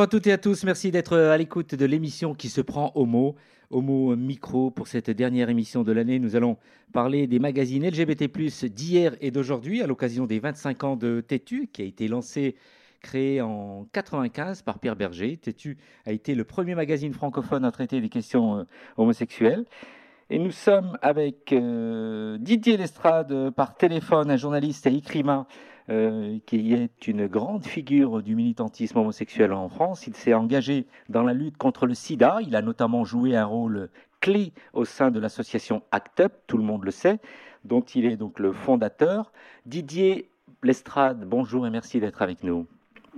Bonjour à toutes et à tous, merci d'être à l'écoute de l'émission qui se prend au mot, mot micro. Pour cette dernière émission de l'année, nous allons parler des magazines LGBT+, d'hier et d'aujourd'hui, à l'occasion des 25 ans de Tétu, qui a été lancé, créé en 95 par Pierre Berger. Tétu a été le premier magazine francophone à traiter des questions euh, homosexuelles. Et nous sommes avec euh, Didier Lestrade par téléphone, un journaliste et écrivain euh, qui est une grande figure du militantisme homosexuel en France. Il s'est engagé dans la lutte contre le sida. Il a notamment joué un rôle clé au sein de l'association ACT UP, tout le monde le sait, dont il est donc le fondateur. Didier Lestrade, bonjour et merci d'être avec nous.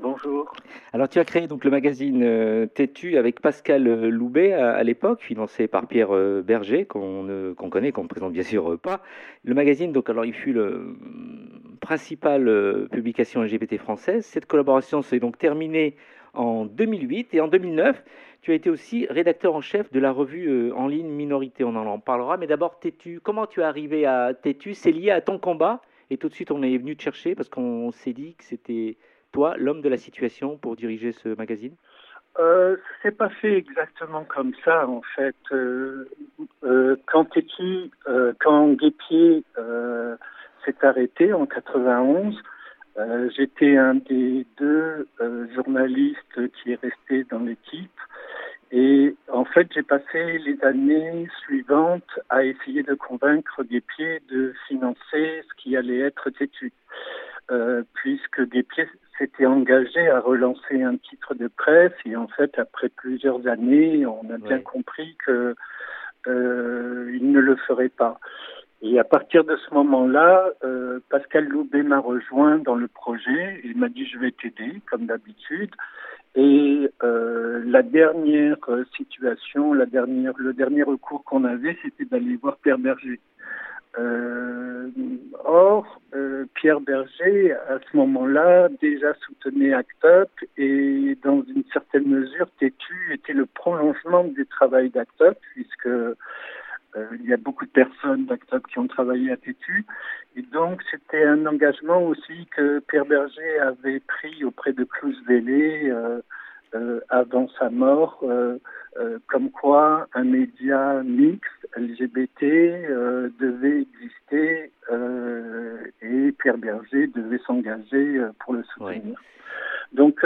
Bonjour. Alors tu as créé donc le magazine euh, Tétu avec Pascal euh, Loubet à, l'époque, financé par Pierre euh, Berger, qu'on connaît, qu'on ne présente bien sûr pas. Le magazine, donc alors il fut le principale publication LGBT française. Cette collaboration s'est donc terminée en 2008 et en 2009, tu as été aussi rédacteur en chef de la revue en ligne Minorité. On en parlera, mais d'abord Tétu. Comment tu es arrivé à Tétu? C'est lié à ton combat? Et tout de suite on est venu te chercher parce qu'on s'est dit que c'était toi, l'homme de la situation, pour diriger ce magazine euh, c'est pas fait exactement comme ça en fait. Euh, euh, quand Tétu, euh, quand Guépier euh, s'est arrêté en 91, j'étais un des deux journalistes qui est resté dans l'équipe et en fait j'ai passé les années suivantes à essayer de convaincre Guépier de financer ce qui allait être Tétu. Euh, puisque Guépier s'était engagé à relancer un titre de presse et en fait après plusieurs années on a bien compris que euh, il ne le ferait pas. Et à partir de ce moment-là, euh, Pascal Loubet m'a rejoint dans le projet. Il m'a dit je vais t'aider comme d'habitude. Et euh, la dernière situation, la dernière, le dernier recours qu'on avait, c'était d'aller voir Pierre Berger. Euh, or, euh, Pierre Berger, à ce moment-là, déjà soutenait ACT UP et dans une certaine mesure, Tétu était le prolongement du travail d'ACT UP puisque euh, il y a beaucoup de personnes d'ACT UP qui ont travaillé à Tétu. Et donc, c'était un engagement aussi que Pierre Berger avait pris auprès de Claus Vélé euh, euh, avant sa mort, euh, euh, comme quoi un média mixte LGBT euh, devait exister et Pierre Berger devait s'engager pour le soutenir. Donc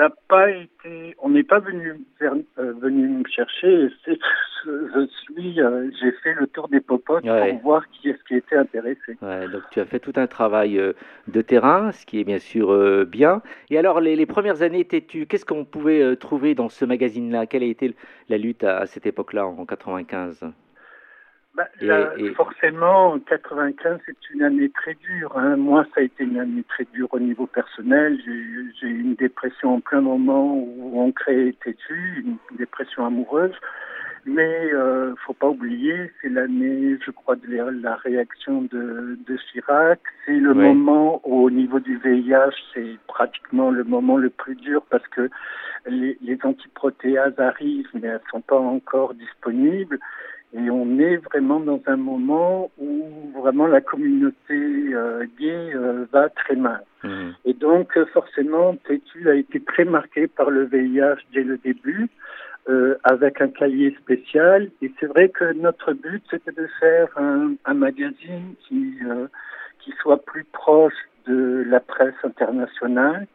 ça n'a pas été, on n'est pas venu vers, euh, venu me chercher. Je suis, euh, j'ai fait le tour des popotes pour voir qui est-ce qui était intéressé. Ouais, donc tu as fait tout un travail euh, de terrain, ce qui est bien sûr bien. Et alors les, les premières années, tu qu'est-ce qu'on pouvait trouver dans ce magazine-là? Quelle a été la lutte à, à cette époque-là en 95 bah, Forcément, 95, c'est une année très dure. Hein. Moi, ça a été une année très dure au niveau personnel. J'ai eu une dépression en plein moment où on crée Tétu, une dépression amoureuse. Mais euh, faut pas oublier, c'est l'année, je crois, de la réaction de, de Chirac. C'est le moment où, au niveau du VIH, c'est pratiquement le moment le plus dur parce que les, les antiprotéases arrivent, mais elles sont pas encore disponibles. Et on est vraiment dans un moment où vraiment la communauté euh, gay euh, va très mal. Mhm. Et donc euh, forcément, Tétu a été très marqué par le VIH dès le début, euh, avec un cahier spécial. Et c'est vrai que notre but, c'était de faire un, un magazine qui, euh, qui soit plus proche de la presse internationale,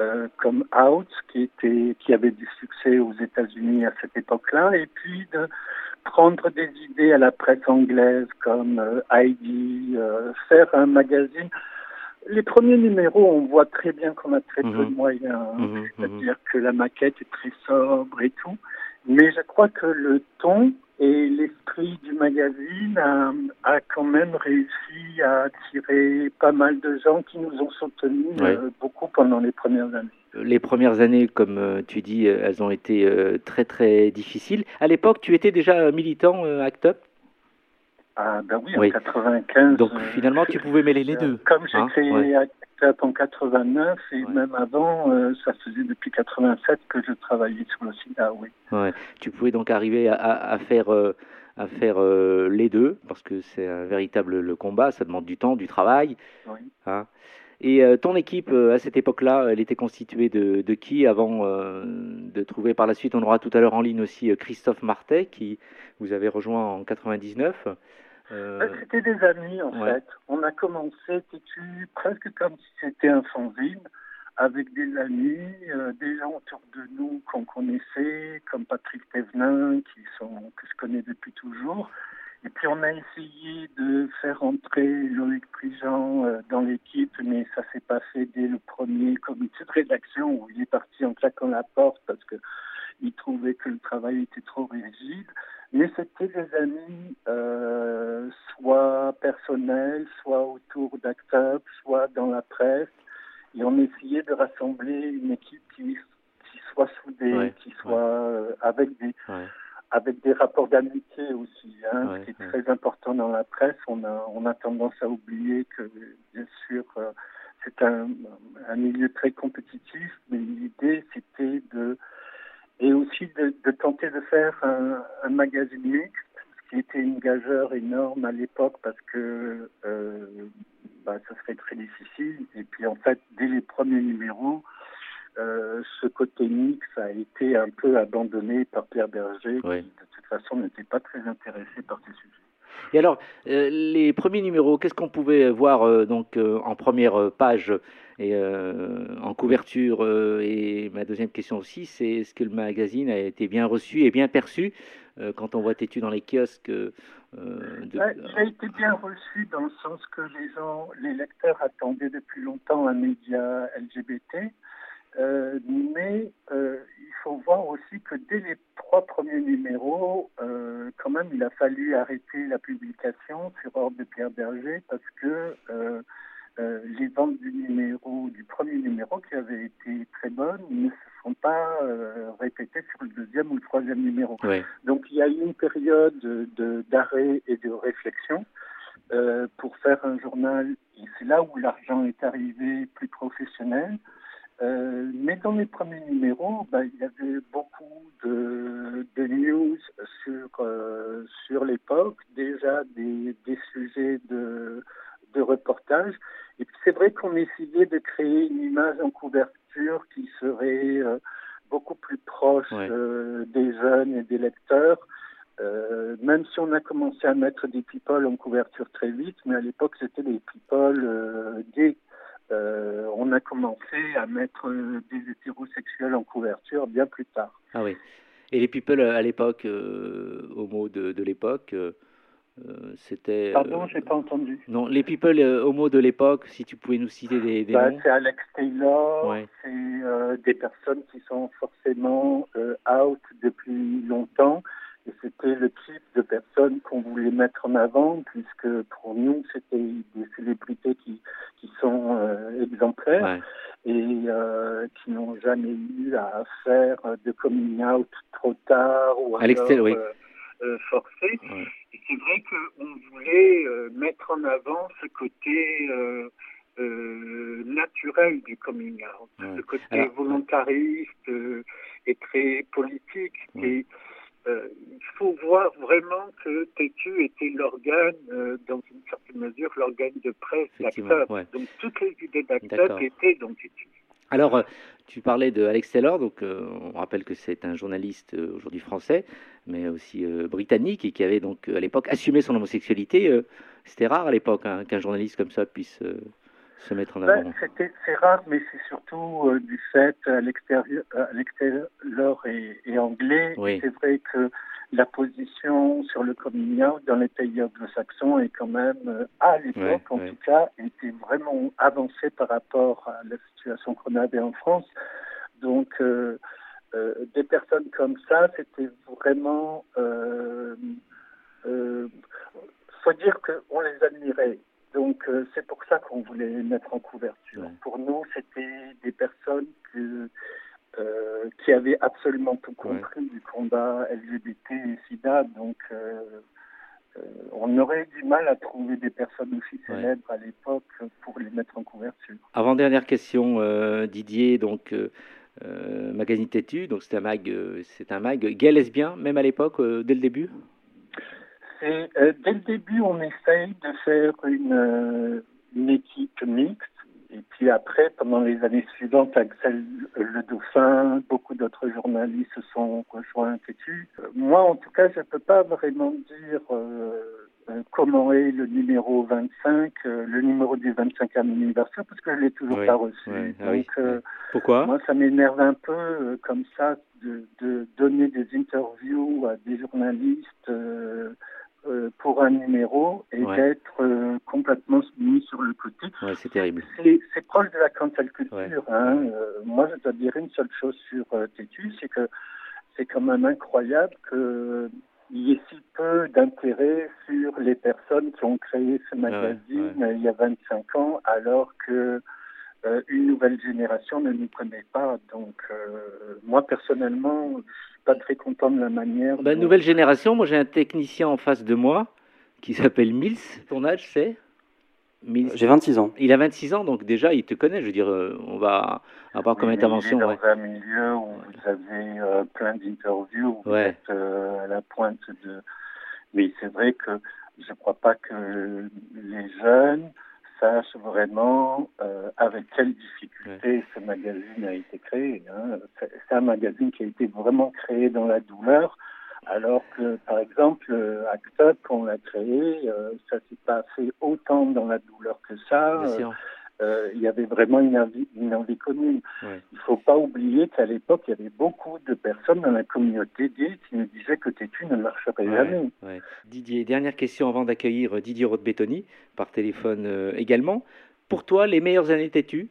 euh, comme Out, qui, était, qui avait du succès aux États-Unis à cette époque-là, et puis de prendre des idées à la presse anglaise comme euh, Heidi, euh, faire un magazine. Les premiers numéros, on voit très bien qu'on a très peu de mhm. moyens, mhm, mhm. c'est-à-dire que la maquette est très sobre et tout. Mais je crois que le ton et l'esprit du magazine a, a, quand même réussi à attirer pas mal de gens qui nous ont soutenus euh, beaucoup pendant les premières années. Les premières années, comme euh, tu dis, euh, elles ont été très très difficiles. À l'époque, tu étais déjà militant ACT UP? Ah ben oui, en 95. Donc finalement, tu pouvais mêler les deux. Comme j'ai hein créé en 89 et même avant, euh, ça faisait depuis 87 que je travaillais sur le sida, oui. Ouais. Tu pouvais donc arriver à, à faire, euh, à faire euh, les deux, parce que c'est un véritable le combat, ça demande du temps, du travail. Oui. Hein Et ton équipe, à cette époque-là, elle était constituée de, de qui avant de trouver par la suite, on aura tout à l'heure en ligne aussi Christophe Martet, qui vous avez rejoint en 99. C'était des amis en fait. On a commencé, presque comme si c'était un fanzine avec des amis, euh, des gens autour de nous qu'on connaissait, comme Patrick Thévenin, qui sont, que je connais depuis toujours. Et puis on a essayé de faire entrer Loïc Prigent euh, dans l'équipe, mais ça s'est pas fait dès le premier comité de rédaction où il est parti en claquant la porte parce que il trouvait que le travail était trop rigide. Mais c'était des amis, euh, soit personnels, soit autour d'Actop, soit dans la presse. Et on essayait de rassembler une équipe qui, qui soit soudée, qui soit euh, avec des avec des rapports d'amitié aussi, hein, ce qui est très important dans la presse. On a on a tendance à oublier que bien sûr euh, c'est un, un milieu très compétitif, mais l'idée c'était de et aussi de, de tenter de faire un, un magazine mixte, ce qui était une gageure énorme à l'époque parce que euh, bah, ça serait très difficile. Et puis en fait, dès les premiers numéros, euh, ce côté mix a été un peu abandonné par Pierre Berger, qui de toute façon n'était pas très intéressé par ces sujets. Et alors, euh, les premiers numéros, qu'est-ce qu'on pouvait voir euh, donc en première page et en couverture Et ma deuxième question aussi, c'est est-ce que le magazine a été bien reçu et bien perçu quand on voit Tétu dans les kiosques euh, il a été bien reçu dans le sens que les gens, les lecteurs attendaient depuis longtemps un média LGBT, euh, mais euh, il faut voir aussi que dès les trois premiers numéros, quand même, il a fallu arrêter la publication sur ordre de Pierre Berger parce que les ventes du numéro, du premier numéro qui avait été très bonnes, ne se sont pas euh, répétées sur le deuxième ou le troisième numéro. Donc il y a eu une période d'arrêt et de réflexion euh, pour faire un journal, et c'est là où l'argent est arrivé plus professionnel. Euh, mais dans les premiers numéros, bah, il y avait beaucoup de, de news sur, euh, sur l'époque, déjà des, des sujets de, de reportage. Et puis c'est vrai qu'on essayait de créer une image en couverture qui serait euh, beaucoup plus proche euh, des jeunes et des lecteurs. Euh, même si on a commencé à mettre des people en couverture très vite, mais à l'époque c'était des people gays. On a commencé à mettre des hétérosexuels en couverture bien plus tard. Ah oui. Et les people à l'époque, mot de, de l'époque, euh, c'était. Pardon, euh, j'ai pas entendu. Non, les people euh, homo de l'époque, si tu pouvais nous citer des, des bah, noms. C'est Alex Taylor, c'est des personnes qui sont forcément out depuis longtemps. Et c'était le type de personnes qu'on voulait mettre en avant, puisque pour nous, c'était des célébrités qui, qui sont exemplaires et qui n'ont jamais eu à faire de coming out trop tard ou Alex alors, oui. forcé. C'est vrai qu'on voulait euh, mettre en avant ce côté euh, euh, naturel du coming out, ce côté volontariste et très politique. Et il faut voir vraiment que TQ était l'organe, dans une certaine mesure, l'organe de presse d'acteurs. Donc toutes les idées d'acteurs étaient dans TQ. Alors, tu parlais de Alex Taylor, donc on rappelle que c'est un journaliste aujourd'hui français mais aussi euh, britannique, et qui avait donc euh, à l'époque assumé son homosexualité. Euh, c'était rare à l'époque hein, qu'un journaliste comme ça puisse se mettre en avant. Ben, c'est rare, mais c'est surtout du fait à l'extérieur, l'extérieur et, anglais. C'est vrai que la position sur le coming out dans les pays anglo-saxons est quand même, à l'époque en tout cas, était vraiment avancée par rapport à la situation qu'on avait en France. Donc, euh, des personnes comme ça, c'était vraiment... Euh, euh, faut dire qu'on les admirait. Donc euh, c'est pour ça qu'on voulait les mettre en couverture. Pour nous, c'était des personnes que, euh, qui avaient absolument tout compris du combat LGBT et SIDA. Donc on aurait du mal à trouver des personnes aussi célèbres à l'époque pour les mettre en couverture. Avant dernière question, Didier. Donc euh, magazine têtu, donc c'est un mag, euh, c'est un mag gay lesbien, même à l'époque, euh, dès le début? Dès le début, on essaye de faire une, une équipe mixte. et puis après, pendant les années suivantes, Axel Le Dauphin, beaucoup d'autres journalistes se sont rejoints Tétu. Moi, en tout cas, je ne peux pas vraiment dire euh, comment est le numéro 25, euh, le numéro du 25e anniversaire, parce que je ne l'ai toujours pas reçu. Ah Donc, euh, Pourquoi? Moi, ça m'énerve un peu comme ça de, de, donner des interviews à des journalistes pour un numéro et d'être complètement mis sur le côté. c'est terrible. C'est proche de la cancel culture. Hein. moi, je dois dire une seule chose sur Tétu, c'est que c'est quand même incroyable que il y ait si peu d'intérêt sur les personnes qui ont créé ce magazine il y a 25 ans, alors que euh, une nouvelle génération ne nous connaît pas. Donc, euh, moi personnellement, je suis pas très content de la manière. Ben, Nouvelle génération, moi j'ai un technicien en face de moi qui s'appelle Mills. Ton âge c'est? J'ai 26 ans. Il a 26 ans, donc déjà, il te connaît. Je veux dire, euh, on va avoir comme intervention. Dans un milieu où vous avez euh, plein d'interviews, vous êtes euh, à la pointe de. Mais c'est vrai que je ne crois pas que les jeunes sachent vraiment avec quelle difficulté ce magazine a été créé. Hein. C'est un magazine qui a été vraiment créé dans la douleur alors que, par exemple, ACTA, quand on l'a créé, euh, ça s'est pas fait autant dans la douleur que ça. Euh, il y avait vraiment une envie, une envie commune. Il ne faut pas oublier qu'à l'époque, il y avait beaucoup de personnes dans la communauté gay qui nous disaient que Tétu ne marcherait jamais. Didier, dernière question avant d'accueillir Didier roth par téléphone euh, également. Pour toi, les meilleures années Tétu?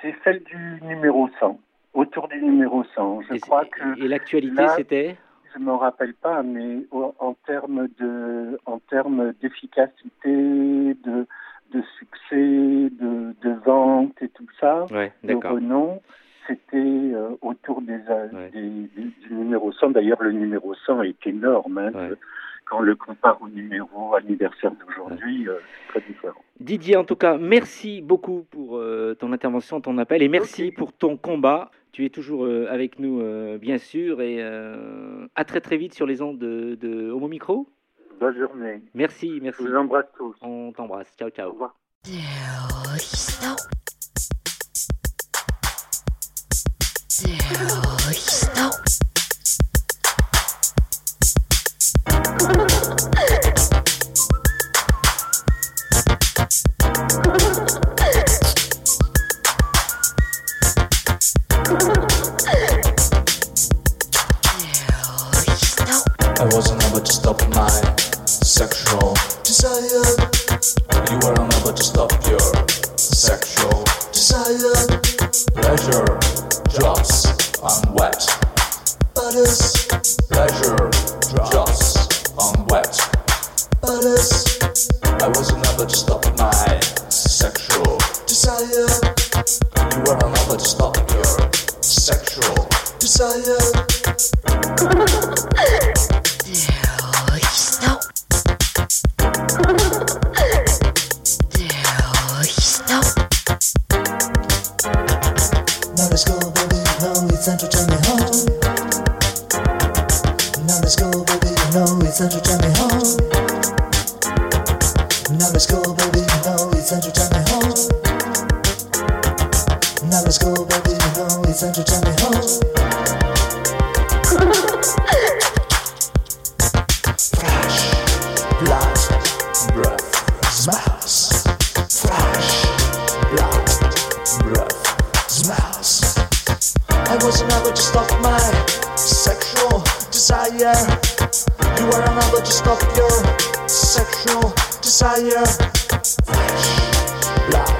C'est celle du numéro 100, autour du numéro 100. Je crois que et l'actualité, c'était? je ne me rappelle pas, mais en termes de, en termes d'efficacité, de, de succès, de, de vente et tout ça, de renom, c'était euh, autour des, des, du numéro 100. D'ailleurs, le numéro 100 est énorme. Hein, quand on le compare au numéro anniversaire d'aujourd'hui, euh, c'est très différent. Didier, en tout cas, merci beaucoup pour euh, ton intervention, ton appel, et merci pour ton combat. Tu es toujours euh, avec nous, euh, bien sûr, et euh, à très très vite sur les ondes de, de Homo Micro. Bonne journée. Merci, merci. Je vous embrasse tous. On t'embrasse. Ciao, ciao. Au revoir. was another just of my sexual desire. You are another just of your sexual desire. Fresh love,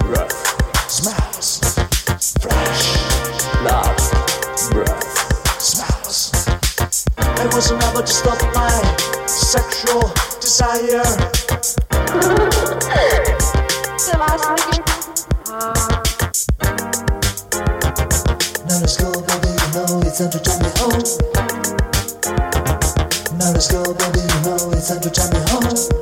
breath, smells. Fresh blood, breath, smells. It was another just of my sexual desire. Now let's go, baby, you know it's time to drive me home.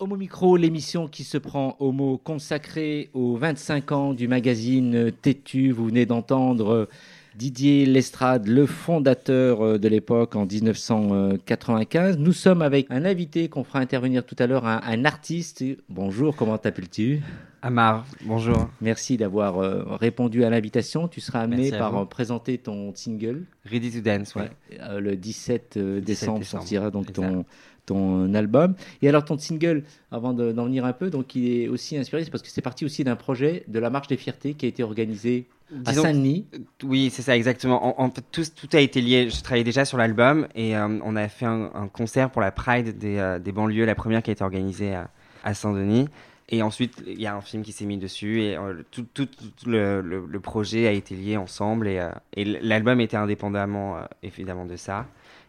Homo Micro, l'émission qui se prend au mot consacrée aux 25 ans du magazine Tétu. Vous venez d'entendre Didier Lestrade, le fondateur euh, de l'époque en 1995. Nous sommes avec un invité qu'on fera intervenir tout à l'heure, un, artiste. Bonjour, comment t'appelles-tu? Amar, bonjour. Merci d'avoir euh, répondu à l'invitation. Tu seras amené par euh, présenter ton single. Ready to Dance, ouais. le 17, décembre, sortira donc ton, ton album. Et alors ton single, avant d'en venir un peu, donc il est aussi inspiré, parce que c'est parti aussi d'un projet de la Marche des Fiertés qui a été organisé à Saint-Denis. Oui, c'est ça exactement. En, tout, tout, a été lié. Je travaillais déjà sur l'album et euh, on a fait un, concert pour la Pride des, euh, des, banlieues, la première qui a été organisée à, à Saint-Denis. Et ensuite, il y a un film qui s'est mis dessus et euh, tout, tout, le, le, projet a été lié ensemble et, et l'album était indépendamment évidemment de ça.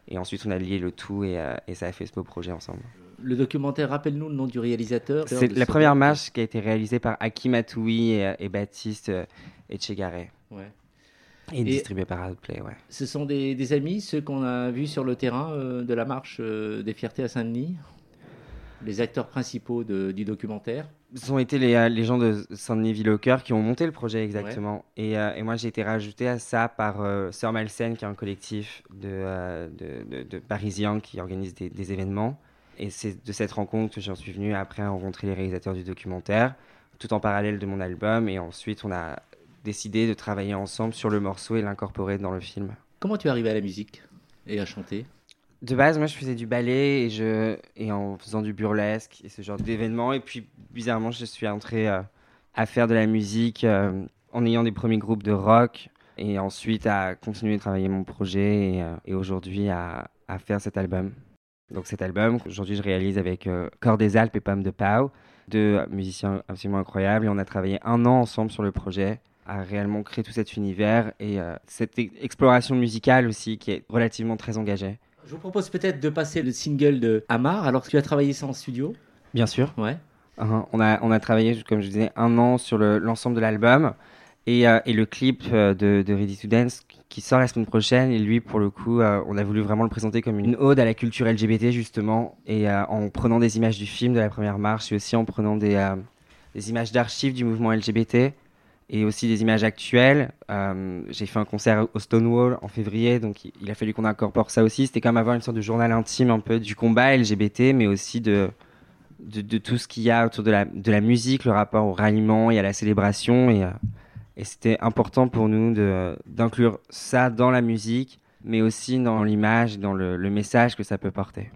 Et ensuite, on a lié le tout et, et ça a fait ce beau projet ensemble. Le documentaire, rappelle-nous le nom du réalisateur. C'est la première marche qui a été réalisée par Aki Matoui et, euh, Baptiste euh, Etchegaray. Ouais. Et, distribué par Outplay, ouais. Ce sont des, des amis, ceux qu'on a vus sur le terrain de la marche des fiertés à Saint-Denis Les acteurs principaux de, du documentaire ce ont été les, euh, les gens de Saint-Denis cœur qui ont monté le projet exactement. Et, euh, et, moi, j'ai été rajouté à ça par euh, Sœur Malsaine, qui est un collectif de, de, de, Parisiens qui organise des, des événements. Et c'est de cette rencontre que j'en suis venu après rencontrer les réalisateurs du documentaire, tout en parallèle de mon album. Et ensuite, on a décidé de travailler ensemble sur le morceau et l'incorporer dans le film. Comment tu es arrivé à la musique et à chanter? De base, moi, je faisais du ballet et, je, et en faisant du burlesque et ce genre d'événements. Et puis, bizarrement, je suis entré euh, à faire de la musique euh, en ayant des premiers groupes de rock et ensuite à continuer de travailler mon projet et, euh, et aujourd'hui à, à, faire cet album. Donc, cet album, aujourd'hui, je réalise avec Corps des Alpes et Pomme de Pau, deux musiciens absolument incroyables. Et on a travaillé un an ensemble sur le projet à réellement créer tout cet univers et cette exploration musicale aussi qui est relativement très engagée. Je vous propose peut-être de passer le single de Amar. Alors, tu as travaillé ça en studio? Bien sûr. Ouais. On, a, on a travaillé, comme je disais, un an sur l'ensemble de l'album. Et, euh, et, le clip euh, de, de, Ready to Dance qui sort la semaine prochaine. Et lui, pour le coup, euh, on a voulu vraiment le présenter comme une ode à la culture LGBT, justement. Et en prenant des images du film de la première marche et aussi en prenant des, des images d'archives du mouvement LGBT et aussi des images actuelles. Euh, j'ai fait un concert au Stonewall en février, donc il a fallu qu'on incorpore ça aussi. C'était comme avoir une sorte de journal intime un peu du combat LGBT, mais aussi de, tout ce qu'il y a autour de la, musique, le rapport au ralliement et à la célébration. Euh, et c'était important pour nous d'inclure ça dans la musique, mais aussi dans l'image, dans le, le message que ça peut porter.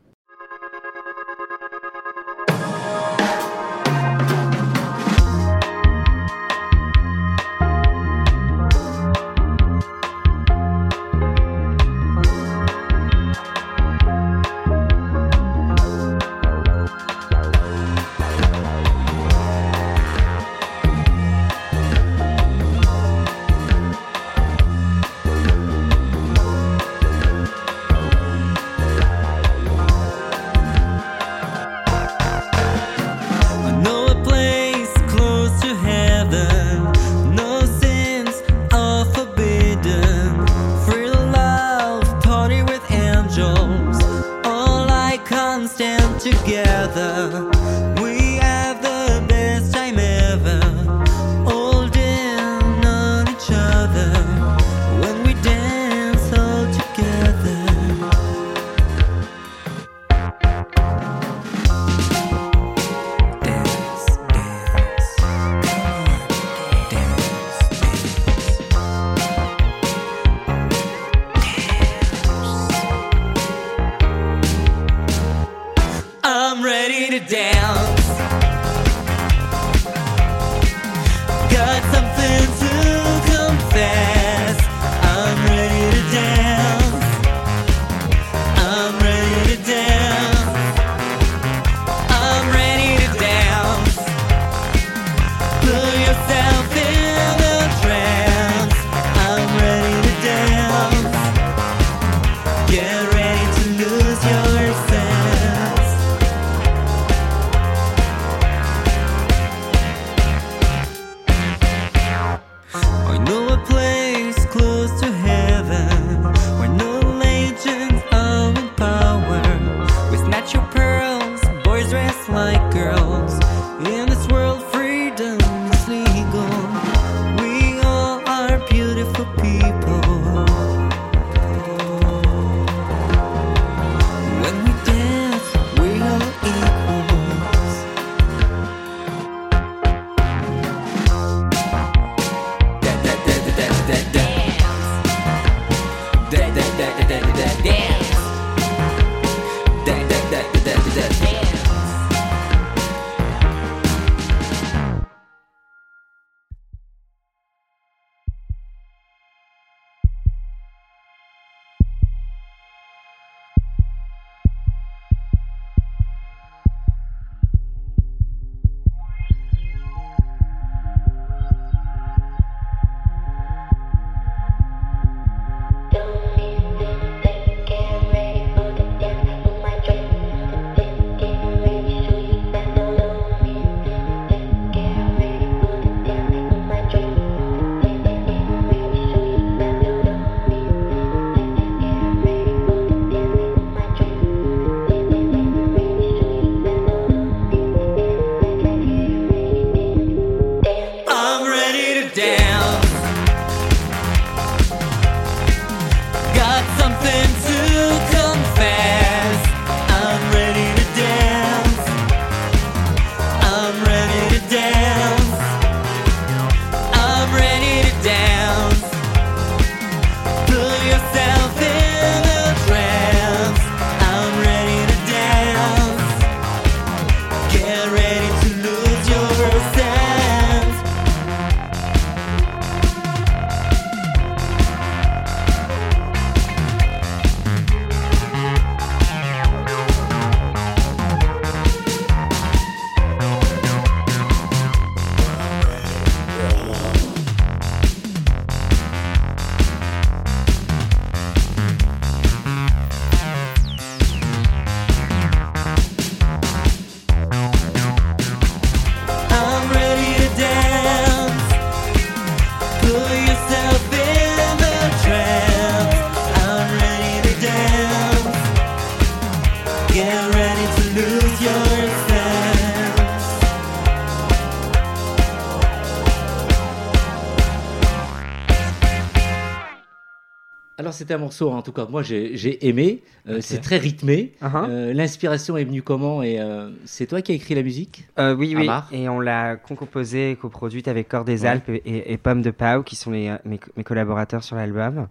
C'est un morceau, en tout cas, moi j'ai aimé. Euh, c'est très rythmé. Uh-huh. Euh, L'inspiration est venue comment Et euh, c'est toi qui as écrit la musique? Oui, oui. Amar? Et on l'a co-composée, coproduite avec Corps des Ouais. Alpes et, et Pomme de Pau, qui sont les, mes, mes collaborateurs sur l'album.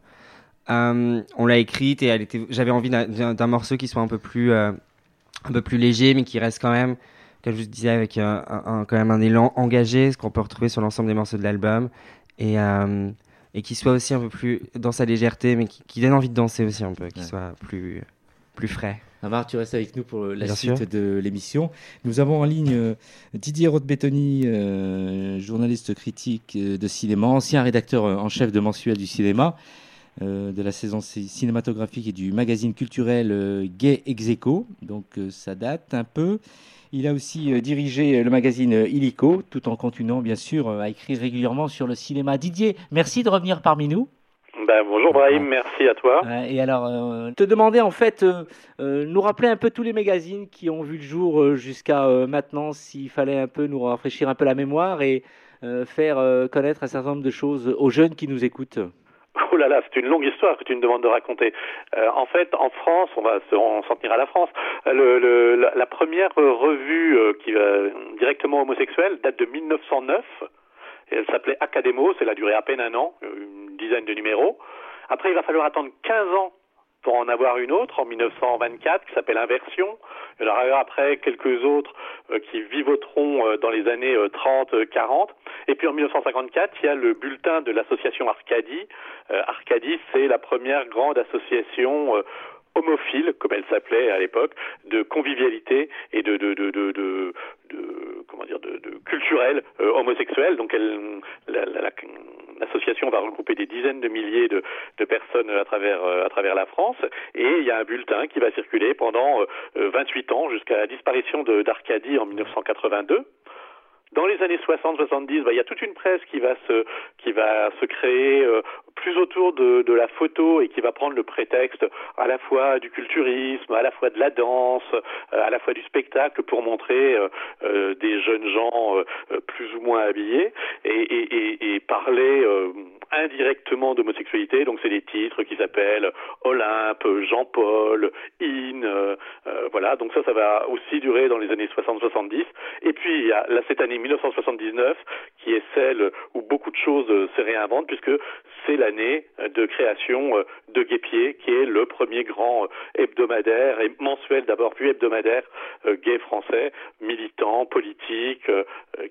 On l'a écrite et était. J'avais envie d'un- morceau qui soit un peu plus, un peu plus léger, mais qui reste quand même, comme je vous disais, avec un, un- quand même un élan engagé, ce qu'on peut retrouver sur l'ensemble des morceaux de l'album, et et qui soit aussi un peu plus dans sa légèreté, mais qui, qui donne envie de danser aussi un peu, qui Ouais. soit plus, plus frais. Amar, tu restes avec nous pour la Bien suite sûr. de l'émission. Nous avons en ligne euh, Didier Rothbettoni, euh, journaliste critique euh, de cinéma, ancien rédacteur en chef de Mensuel du cinéma, de la saison ci- cinématographique et du magazine culturel Gay Execo. Donc ça date un peu. Il a aussi euh, dirigé le magazine euh, Illico, tout en continuant bien sûr euh, à écrire régulièrement sur le cinéma. Didier, merci de revenir parmi nous. Ben, bonjour Brahim, merci à toi. Et alors, euh, te demander en fait, euh, euh, nous rappeler un peu tous les magazines qui ont vu le jour euh, jusqu'à euh, maintenant, s'il fallait un peu nous rafraîchir un peu la mémoire et euh, faire euh, connaître un certain nombre de choses aux jeunes qui nous écoutent. Oh là là, c'est une longue histoire que tu me demandes de raconter. Euh, en fait, en France, on va s'en tenir à la France. euh, Le, le- la, première euh, revue euh, qui va directement homosexuelle date de 1909. Et elle s'appelait Académo, c'est a duré à peine un an, euh, une dizaine de numéros. Après, il va falloir attendre 15 ans pour en avoir une autre en 1924 qui s'appelle Inversion. Il y en aura après quelques autres euh, qui vivoteront euh, dans les années 30-40. Et puis en 1954, il y a le bulletin de l'association Arcadie. Euh, Arcadie, c'est la première grande association euh, homophile, comme elle s'appelait à l'époque, de convivialité et de, de, de, de, de, comment dire, de, culturel euh, homosexuel. Donc l'association va regrouper des dizaines de milliers de, personnes à travers, euh, à travers la France. Et il y a un bulletin qui va circuler pendant euh, 28 ans jusqu'à la disparition de- d'Arcadie en 1982. Dans les années 60-70, bah, il y a toute une presse qui va se, qui va se créer euh, plus autour de, de la photo et qui va prendre le prétexte à la fois du culturisme, à la fois de la danse, euh, à la fois du spectacle pour montrer euh, euh, des jeunes gens euh, euh, plus ou moins habillés et, et, et, et parler indirectement d'homosexualité. Donc c'est des titres qui s'appellent Olympe, Jean-Paul, In, euh, euh, voilà. Donc ça, ça va aussi durer dans les années 60-70. Et puis il y a là, cette année 1979 qui est celle où beaucoup de choses euh, se réinventent puisque c'est l'année euh, de création de Guépier qui est le premier grand hebdomadaire et mensuel d'abord puis hebdomadaire gay français, militant, politique,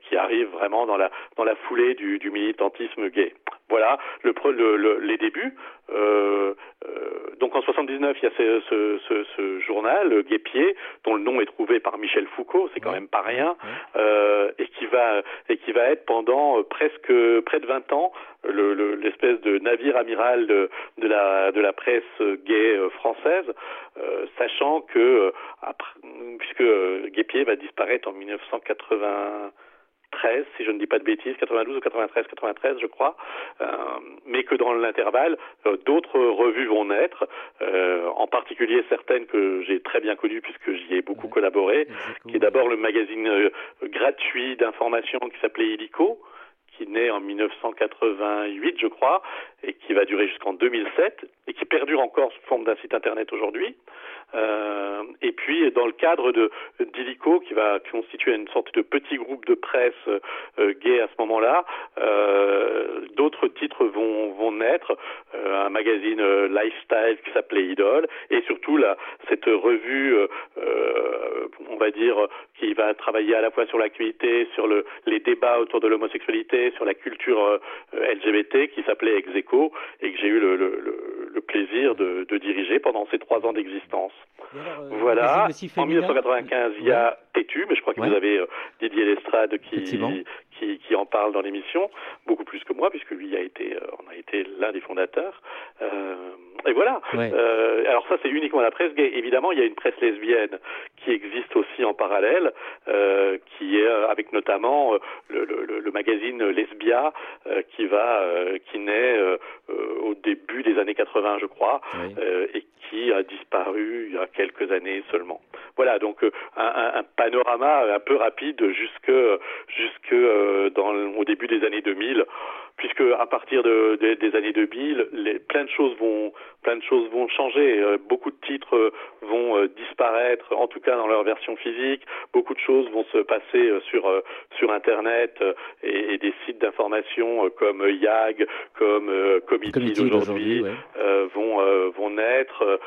qui arrive vraiment dans la dans la foulée du, du militantisme gay. Voilà le, le- le- les débuts. Euh, euh, donc en 79, il y a ce, ce, ce, ce journal, euh, Guépier, dont le nom est trouvé par Michel Foucault, c'est quand même pas rien, euh, et qui va et qui va être pendant euh, presque près de 20 ans le- le- l'espèce de navire amiral de, de la de la presse gay française, euh, sachant que après, puisque Guépier va disparaître en 1993, si je ne dis pas de bêtises, 92 ou 93, 93 je crois, euh, mais que dans l'intervalle, euh, d'autres revues vont naître, euh, en particulier certaines que j'ai très bien connues puisque j'y ai beaucoup collaboré, qui est d'abord le magazine euh, gratuit d'information qui s'appelait Illico, qui naît en 1988, je crois, et qui va durer jusqu'en 2007, et qui perdure encore sous forme d'un site internet aujourd'hui. Euh, et puis, dans le cadre de d'Illico, qui va constituer une sorte de petit groupe de presse euh, gay à ce moment-là, euh, d'autres titres vont, vont naître, euh, un magazine euh, lifestyle qui s'appelait Idol, et surtout la, cette revue, euh, euh, on va dire, qui va travailler à la fois sur l'actualité, sur le, les débats autour de l'homosexualité, sur la culture euh, LGBT, qui s'appelait Execo, et que j'ai eu le, le, le plaisir de, de diriger pendant ces trois ans d'existence. Euh, Voilà. En féminin 1995, il y a Tétu, mais je crois que Ouais. vous avez euh, Didier Lestrade qui. Qui, qui en parle dans l'émission, beaucoup plus que moi, puisque lui a été, euh, on a été l'un des fondateurs. Euh, et voilà. Ouais. Euh, alors ça, c'est uniquement la presse gay. Évidemment, il y a une presse lesbienne qui existe aussi en parallèle, qui est avec notamment le, le, le- le magazine Lesbia, qui va, qui naît au début des années 80, je crois, Oui. et qui a disparu il y a quelques années seulement. Voilà, donc un, un- un panorama un peu rapide jusque jusque dans le- au début des années 2000 puisque à partir de, de, des années 2000, les, plein de choses vont plein de choses vont changer. Euh, beaucoup de titres vont disparaître, en tout cas dans leur version physique. Beaucoup de choses vont se passer sur sur Internet et, et des sites d'information comme YAG, comme Committee d'aujourd'hui vont vont naître,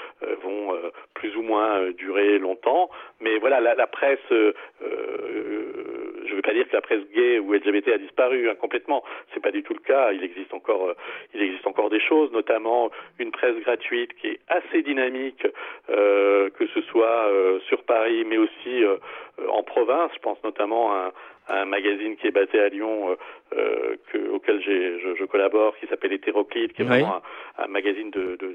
vont plus ou moins durer longtemps. Mais voilà, la, la presse je ne veux pas dire que la presse gay ou LGBT a disparu hein, complètement. C'est pas du tout le cas. Il existe encore, euh, il existe encore des choses, notamment une presse gratuite qui est assez dynamique, euh, que ce soit euh, sur Paris, mais aussi en province. Je pense notamment à, un magazine qui est basé à Lyon, que, auquel je, je, collabore, qui s'appelle Hétéroclite, qui est vraiment un, magazine de, de,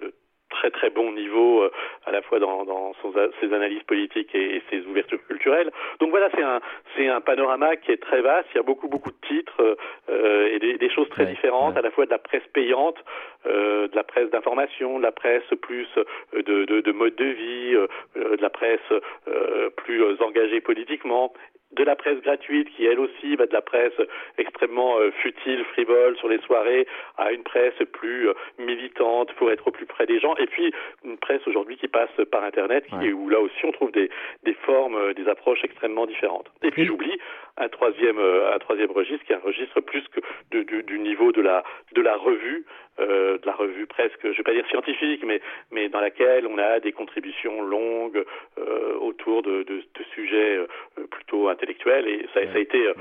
de très très bon niveau euh, à la fois dans, dans son, ses analyses politiques et, ses ouvertures culturelles. Donc voilà, c'est un c'est un panorama qui est très vaste. Il y a beaucoup beaucoup de titres euh, et des, des, choses très différentes, à la fois de la presse payante, euh, de la presse d'information, de la presse plus de, de, de mode de vie, de la presse plus engagée politiquement de la presse gratuite qui elle aussi va de la presse extrêmement euh, futile, frivole sur les soirées à une presse plus euh, militante pour être au plus près des gens et puis une presse aujourd'hui qui passe par internet qui, où là aussi on trouve des, des formes, euh, des approches extrêmement différentes. Et puis j'oublie un troisième un troisième registre qui est un registre plus que du, du niveau de la de la revue euh, de la revue presque, je vais pas dire scientifique, mais, mais dans laquelle on a des contributions longues euh, autour de, de, de sujets euh, plutôt intellectuels. Et ça, ça a été euh,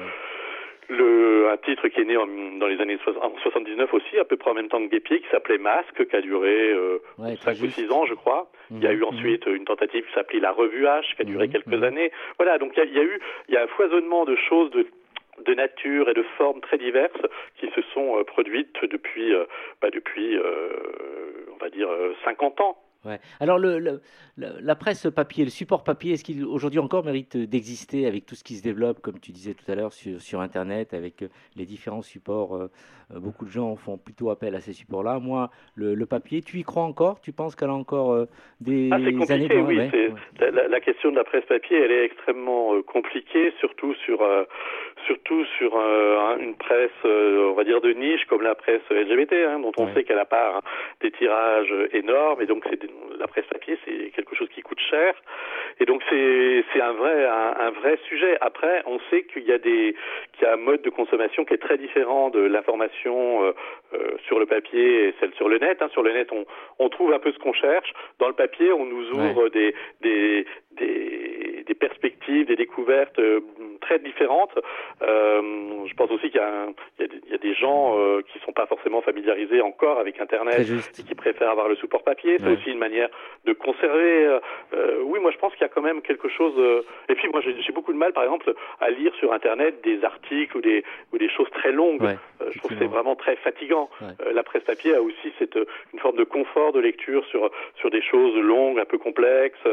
le, un titre qui est né en, dans les années en 79 aussi, à peu près en même temps que Guépier, qui s'appelait Masque, qui a duré euh, 5 ou 6 ans, je crois. il y a eu mhm. ensuite une tentative qui s'appelait La Revue H, qui a duré mhm. quelques mhm. années. Voilà, donc il y, a, il y a eu il y a un foisonnement de choses, de de nature et de formes très diverses qui se sont euh, produites depuis, euh, bah, depuis euh, on va dire, 50 ans. Ouais. Alors le, le, la presse papier, le support papier, est-ce qu'il aujourd'hui encore mérite d'exister avec tout ce qui se développe, comme tu disais tout à l'heure, sur, sur, Internet, avec les différents supports Beaucoup de gens font plutôt appel à ces supports-là. Moi, le, le, papier, tu y crois encore? Tu penses qu'elle a encore des ah, années de... oui. La, la, question de la presse papier, elle est extrêmement compliquée, surtout sur surtout sur euh, une presse, euh, on va dire de niche comme la presse LGBT, hein, dont on sait qu'elle a hein, des tirages énormes et donc c'est la presse papier, c'est quelque chose qui coûte cher et donc c'est c'est un vrai un, vrai sujet. Après, on sait qu'il y a des qu'il y a un mode de consommation qui est très différent de l'information euh, sur le papier et celle sur le net. Hein. Sur le net, on on trouve un peu ce qu'on cherche. Dans le papier, on nous ouvre des des des, des, perspectives, des découvertes euh, très différentes. Euh, je pense aussi qu'il y, y, y, a des gens euh, qui sont pas forcément familiarisés encore avec Internet et qui préfèrent avoir le support papier. C'est aussi une manière de conserver. Euh, euh, oui, moi je pense qu'il y a quand même quelque chose. et puis moi j'ai beaucoup de mal, par exemple, à lire sur Internet des articles ou des ou des choses très longues. je trouve que c'est vraiment très fatigant. la presse papier a aussi cette une forme de confort de lecture sur sur des choses longues, un peu complexes.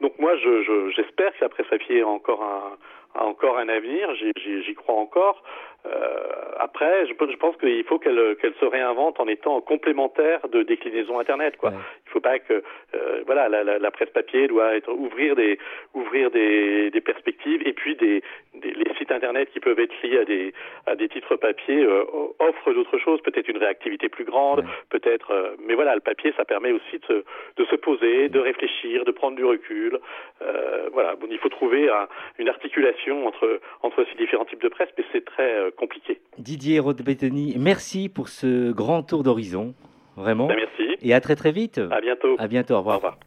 Donc moi, j'espère je, que la presse papier a encore un, encore un avenir, j'y crois encore. Euh, après, je, je pense qu'il faut qu'elle qu'elle se réinvente en étant complémentaire de déclinaison Internet. Quoi. Ouais. Il faut pas que euh, voilà la, la, la, presse papier doit être ouvrir des ouvrir des, des perspectives et puis des, des, les sites Internet qui peuvent être liés à des à des titres papier euh, offrent d'autres choses, peut-être une réactivité plus grande, ouais. peut-être. Euh, mais voilà, le papier, ça permet aussi de se, de se poser, de réfléchir, de prendre du recul. Euh, voilà, bon, il faut trouver un, une articulation entre entre ces différents types de presse, mais c'est très euh, compliqué. Didier Rodbetoni, merci pour ce grand tour d'horizon, vraiment. Ben, merci. Et à très très vite. À bientôt. À bientôt, au revoir. Au revoir.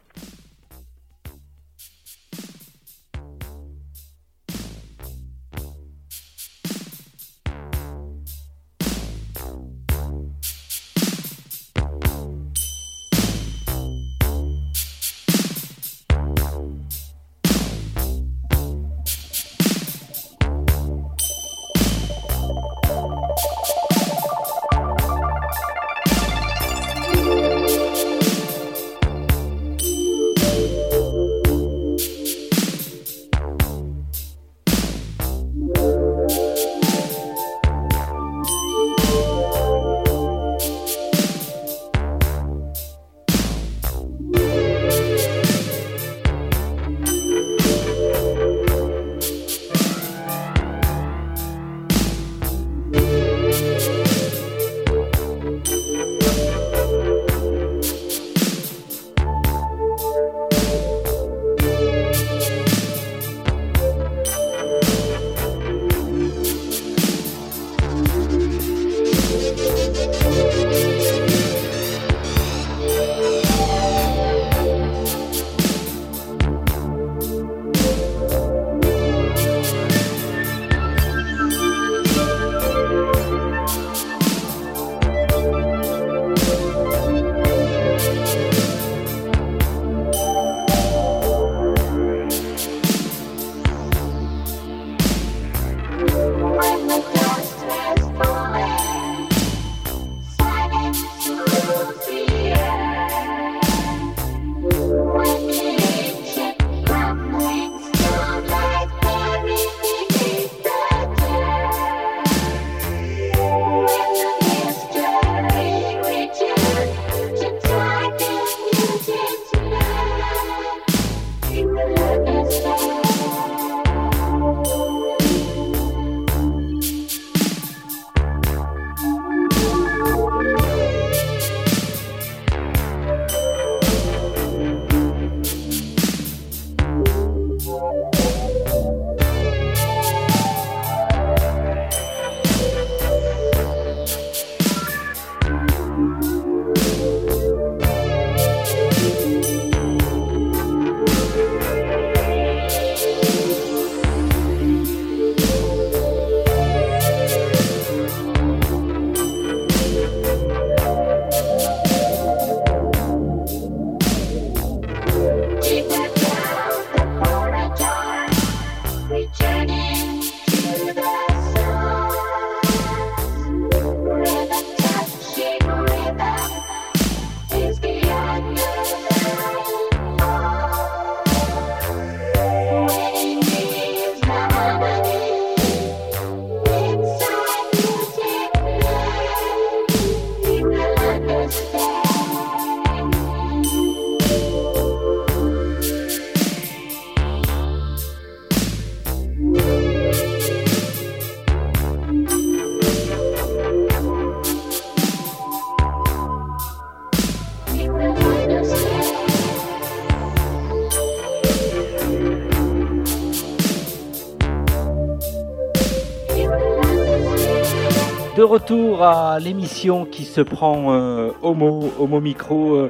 De retour à l'émission qui se prend euh, Homo, Homo Micro, euh,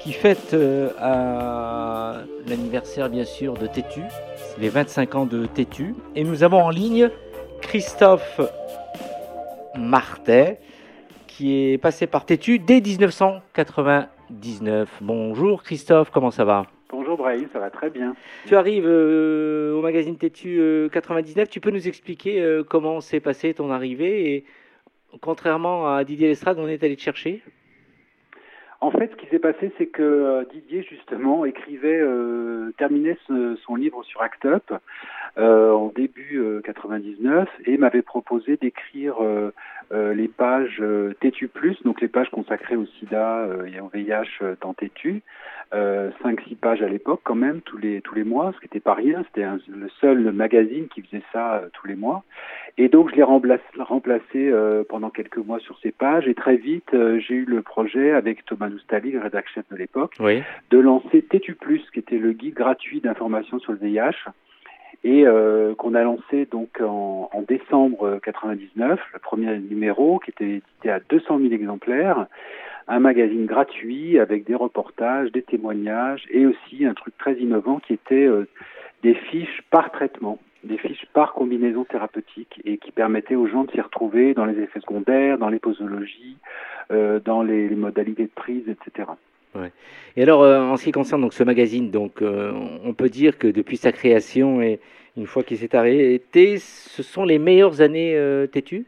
qui fête euh, l'anniversaire bien sûr de Tétu, les 25 ans de Tétu. Et nous avons en ligne Christophe Martet, qui est passé par Tétu dès 1999. Bonjour Christophe, comment ça va? Bonjour Brahim, ça va très bien. Tu arrives euh, au magazine Tétu euh, 99, tu peux nous expliquer euh, comment s'est passée ton arrivée et contrairement à Didier Lestrade, on est allé te chercher. En fait, ce qui s'est passé, c'est que euh, Didier, justement, écrivait, euh, terminait son livre sur Act Up euh, en début euh, 99 et m'avait proposé d'écrire les pages euh, Tétu Plus, donc les pages consacrées au sida euh, et au VIH euh, dans Tétu. Euh, 5-6 pages à l'époque quand même, tous les, tous les mois, ce qui n'était pas rien, c'était un- le seul magazine qui faisait ça euh, tous les mois. Et donc je l'ai remplacé, remplacé euh, pendant quelques mois sur ces pages et très vite euh, j'ai eu le projet avec Thomas Noustali, le rédacteur chef de l'époque, Oui. de lancer Tétu Plus, qui était le guide gratuit d'information sur le VIH et euh, qu'on a lancé donc en, en décembre 99, le premier numéro qui était édité à 200 000 exemplaires, un magazine gratuit avec des reportages, des témoignages et aussi un truc très innovant qui était euh, des fiches par traitement, des fiches par combinaison thérapeutique et qui permettaient aux gens de s'y retrouver dans les effets secondaires, dans les posologies, euh, dans les modalités de prise, etc. Et alors, euh, en ce qui concerne donc ce magazine, donc euh, on peut dire que depuis sa création et une fois qu'il s'est arrêté, ce sont les meilleures années euh, têtues?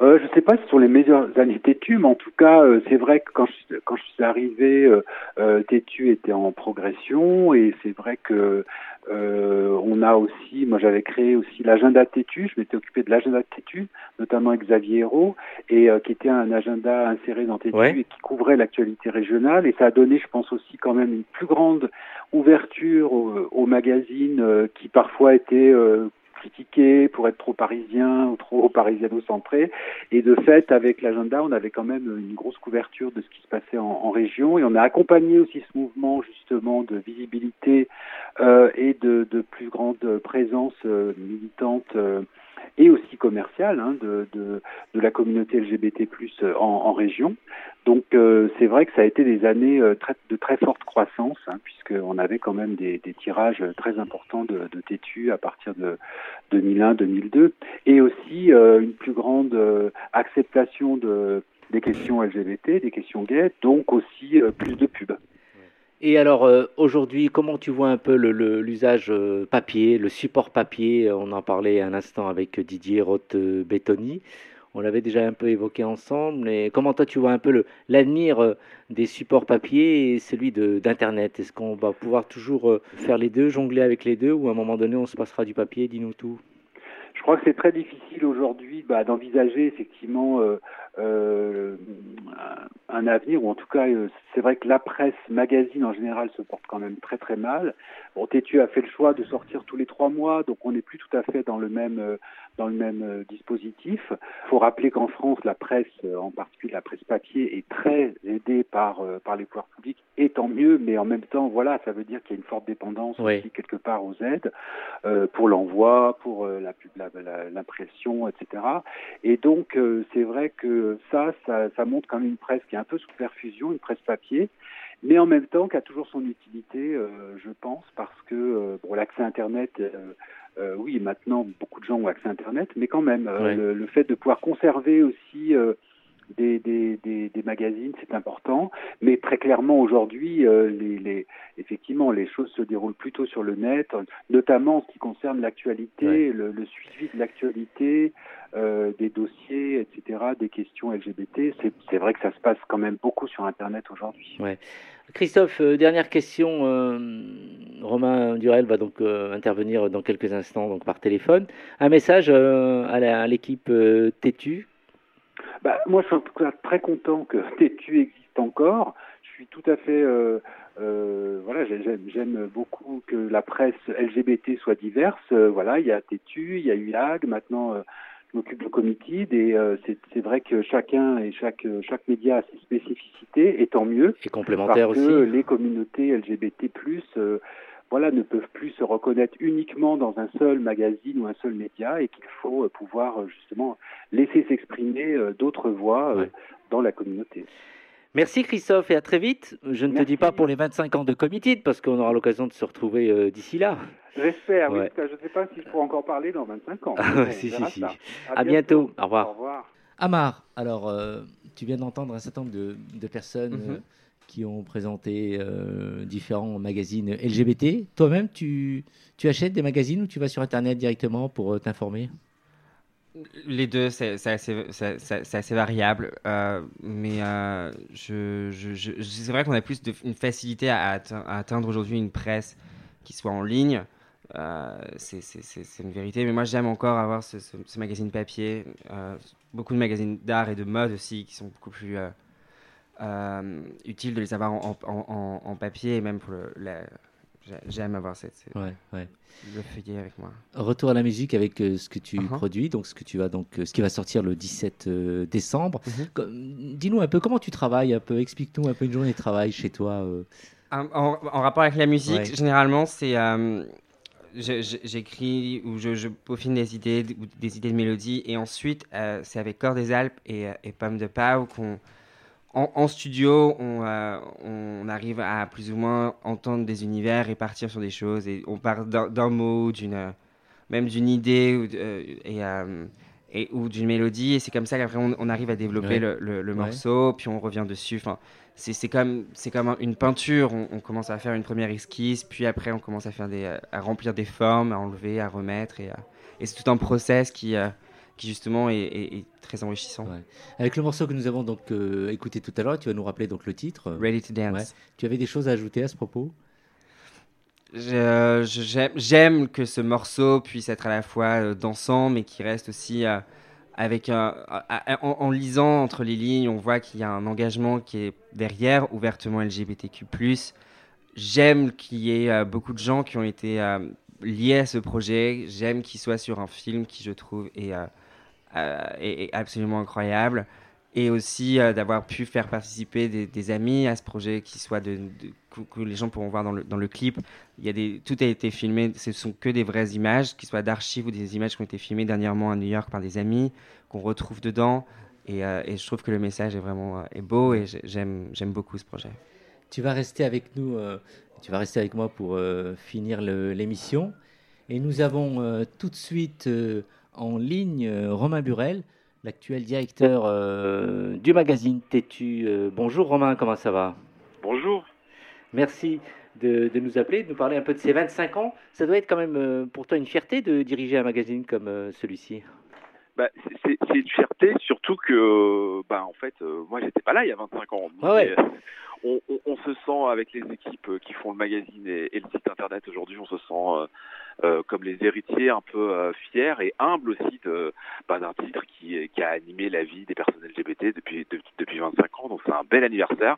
Euh, je ne sais pas si ce sont les meilleures années Tétu, mais en tout cas, euh, c'est vrai que quand je, quand je suis arrivé, euh, euh, Tétu était en progression et c'est vrai que euh, on a aussi, moi j'avais créé aussi l'agenda Tétu, je m'étais occupé de l'agenda Tétu, notamment avec Xavier Hérault, et euh, qui était un agenda inséré dans Tétu Ouais. et qui couvrait l'actualité régionale et ça a donné, je pense aussi quand même une plus grande ouverture au, au magazine euh, qui parfois était euh, critiqué pour être trop parisien ou trop parisiano-centré. Et de fait, avec l'agenda, on avait quand même une grosse couverture de ce qui se passait en, région. Et on a accompagné aussi ce mouvement justement de visibilité euh, et de, de plus grande présence euh, militante euh, et aussi commerciale hein, de, de, la communauté LGBT+ euh, en, en région. Donc euh, c'est vrai que ça a été des années euh, de très forte croissance, hein, puisqu'on avait quand même des, tirages très importants de, de à partir de 2001-2002, et aussi une plus grande acceptation de, des questions LGBT, des questions gays, donc aussi plus de pubs. Et alors, euh, aujourd'hui, comment tu vois un peu l'usage euh, papier, le support papier? On en parlait un instant avec Didier Roth-Bétoni. On l'avait déjà un peu évoqué ensemble. Comment toi, tu vois un peu l'avenir euh, des supports papier et celui d'Internet? Est-ce qu'on va pouvoir toujours faire les deux, jongler avec les deux, ou à un moment donné, on se passera du papier? Dis-nous tout. Je crois que c'est très difficile aujourd'hui bah, d'envisager effectivement euh, euh, un avenir, ou en tout cas, euh, c'est vrai que la presse magazine en général se porte quand même très très mal. Bon, Tétu a fait le choix de sortir tous les trois mois, donc on n'est plus tout à fait dans le même euh, dans le même euh, dispositif. Il faut rappeler qu'en France, la presse, euh, en particulier la presse papier, est très aidée par euh, par les pouvoirs publics, et tant mieux. Mais en même temps, voilà, ça veut dire qu'il y a une forte dépendance Oui. aussi quelque part aux aides euh, pour l'envoi, pour euh, la pub- la- la- l'impression, etc. Et donc, euh, c'est vrai que ça, ça, ça montre quand même une presse qui est un peu sous perfusion, une presse papier, mais en même temps qui a toujours son utilité, euh, je pense, parce que euh, bon, l'accès Internet, euh, euh, oui, maintenant beaucoup de gens ont accès Internet, mais quand même, euh, Ouais. le, le fait de pouvoir conserver aussi euh, des, des, des, des magazines, c'est important. Mais très clairement, aujourd'hui, euh, les, les, effectivement, les choses se déroulent plutôt sur le net, notamment en ce qui concerne l'actualité, Ouais. le, le suivi de l'actualité, euh, des dossiers, etc., des questions LGBT. C'est vrai que ça se passe quand même beaucoup sur Internet aujourd'hui. Christophe, euh, dernière question. Romain Durel va donc intervenir dans quelques instants donc par téléphone. Un message à l'équipe Tétu Bah, moi, je suis en tout cas très content que Tétu existe encore. Je suis tout à fait, euh, euh, voilà, j'ai- j'aime beaucoup que la presse LGBT soit diverse. Euh, voilà, il y a Tétu, il y a UAG, maintenant euh, je m'occupe de Committed et euh, c'est c'est vrai que chacun et chaque chaque média a ses spécificités et tant mieux et complémentaire parce aussi. que les communautés LGBT+, euh, voilà, ne peuvent plus se reconnaître uniquement dans un seul magazine ou un seul média et qu'il faut pouvoir justement laisser s'exprimer d'autres voix dans la communauté. Merci Christophe et à très vite. Je ne te dis pas pour les 25 ans de Committed parce qu'on aura l'occasion de se retrouver d'ici là. J'espère, oui. Je ne sais pas si je pourrai encore parler dans 25 ans. Ah, si, si, si. À, bientôt. Au revoir. Au revoir. Amar, alors tu viens d'entendre un certain nombre de, personnes. Mhm qui ont présenté euh, différents magazines LGBT. Toi-même, tu, tu, achètes des magazines ou tu vas sur Internet directement pour euh, t'informer? Les deux, c'est assez, assez, variable. Euh, mais c'est vrai qu'on a plus de, une facilité à, atteindre aujourd'hui une presse qui soit en ligne. c'est une vérité. Mais moi, j'aime encore avoir ce, ce magazine papier. beaucoup de magazines d'art et de mode aussi qui sont beaucoup plus utile de les avoir en, en, papier et même pour le, j'aime avoir cette, ouais, ouais. le feuillet avec moi. Retour à la musique avec euh, ce que tu uh-huh. produis, donc ce que tu vas donc euh, ce qui va sortir le 17 décembre. Uh-huh. Dis-nous un peu comment tu travailles, un peu explique-nous un peu une journée de travail chez toi. En, rapport avec la musique, généralement c'est j'écris ou je, je, peaufine des idées, des idées de mélodie et ensuite c'est avec Corps des Alpes et, et Pomme de Pau qu'on en, studio, euh, on, arrive à plus ou moins entendre des univers et partir sur des choses. Et on part d'un mot, d'une, même d'une idée ou, euh, et, euh, et, ou d'une mélodie. Et c'est comme ça qu'après, on, arrive à développer le, morceau, puis on revient dessus. Enfin, c'est, comme, c'est comme une peinture. On, commence à faire une première esquisse, puis après, on commence à, faire des, à remplir des formes, à enlever, à remettre. Et, et c'est tout un process qui qui justement est, très enrichissant. Avec le morceau que nous avons donc euh, écouté tout à l'heure, tu vas nous rappeler donc le titre. Ready to Dance. Tu avais des choses à ajouter à ce propos? J'aime que ce morceau puisse être à la fois euh, dansant, mais qui reste aussi euh, avec un, en, lisant entre les lignes, on voit qu'il y a un engagement qui est derrière, ouvertement LGBTQ+. J'aime qu'il y ait beaucoup de gens qui ont été liés à ce projet. J'aime qu'il soit sur un film qui, je trouve, est euh, est, absolument incroyable. Et aussi euh, d'avoir pu faire participer des, amis à ce projet, qui soit de, que, les gens pourront voir dans le, dans le clip. Il y a des, tout a été filmé, ce sont que des vraies images, qui soient d'archives ou des images qui ont été filmées dernièrement à New York par des amis, qu'on retrouve dedans. Et, euh, je trouve que le message est vraiment est beau et j'aime beaucoup ce projet. Tu vas rester avec nous, tu vas rester avec moi pour finir l'émission. Et nous avons tout de suite en ligne euh, Romain Burel, l'actuel directeur euh, du magazine Tétu. Euh, bonjour Romain, comment ça va? Bonjour. Merci de, nous appeler, de nous parler un peu de ces 25 ans. Ça doit être quand même pour toi une fierté de diriger un magazine comme celui-ci. Bah, c'est une fierté, surtout que, bah, en fait, moi, j'étais pas là il y a 25 ans. on, se sent avec les équipes qui font le magazine et, le site internet aujourd'hui, on se sent euh, comme les héritiers un peu euh, fiers et humbles aussi de bah, d'un titre qui, qui a animé la vie des personnes LGBT depuis depuis 25 ans. Donc c'est un bel anniversaire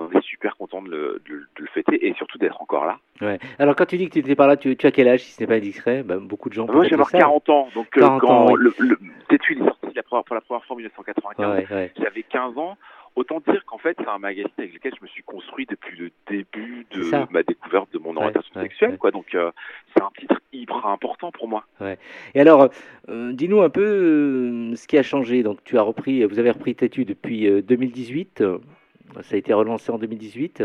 on est super content de le, de, le, fêter et surtout d'être encore là. Ouais. Alors quand tu dis que tu n'étais pas là, tu, tu, as quel âge si ce n'est pas indiscret bah, Beaucoup de gens. Moi j'ai 40 ans, donc 40 euh, quand ans, le, le est sorti la première, pour la première fois en 1995, j'avais 15 ans. Autant dire qu'en fait, c'est un magazine avec lequel je me suis construit depuis le début de ma découverte de mon orientation sexuelle. Quoi. Donc, euh, c'est un titre hyper important pour moi. Et alors, euh, dis-nous un peu euh, ce qui a changé. Donc, tu as repris, vous avez repris Tétu depuis 2018. Ça a été relancé en 2018.